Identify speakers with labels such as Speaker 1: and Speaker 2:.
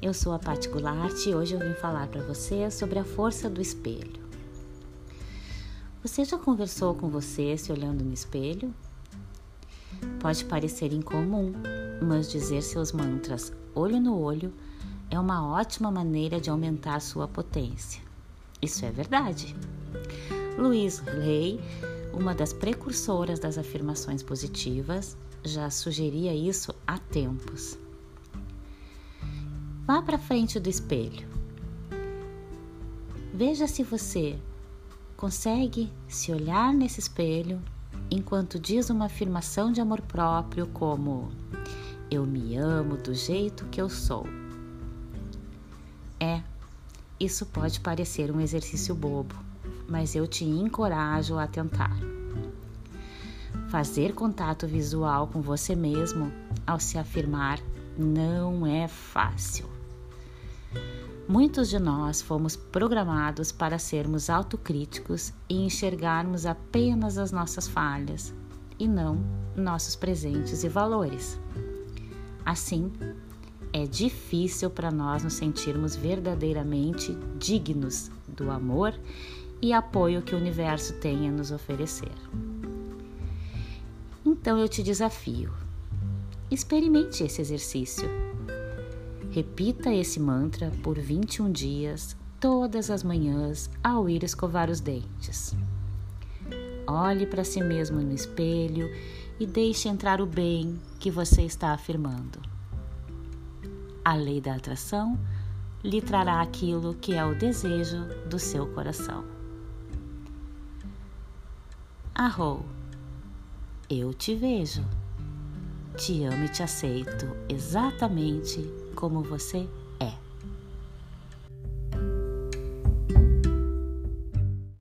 Speaker 1: eu sou a Paty Goulart e hoje eu vim falar para você sobre a força do espelho. Você já conversou com você se olhando no espelho? Pode parecer incomum, mas dizer seus mantras olho no olho é uma ótima maneira de aumentar sua potência. Isso é verdade. Louise Hay, uma das precursoras das afirmações positivas, já sugeria isso há tempos. Vá para frente do espelho. Veja se você consegue se olhar nesse espelho enquanto diz uma afirmação de amor próprio como eu me amo do jeito que eu sou. É, isso pode parecer um exercício bobo, mas eu te encorajo a tentar. Fazer contato visual com você mesmo ao se afirmar não é fácil. Muitos de nós fomos programados para sermos autocríticos e enxergarmos apenas as nossas falhas e não nossos presentes e valores. Assim, é difícil para nós nos sentirmos verdadeiramente dignos do amor e apoio que o universo tem a nos oferecer. Então eu te desafio. Experimente esse exercício Repita esse mantra por 21 dias, todas as manhãs, ao ir escovar os dentes. Olhe para si mesmo no espelho e deixe entrar o bem que você está afirmando. A lei da atração lhe trará aquilo que é o desejo do seu coração. Arrou, eu te vejo, te amo e te aceito exatamente como você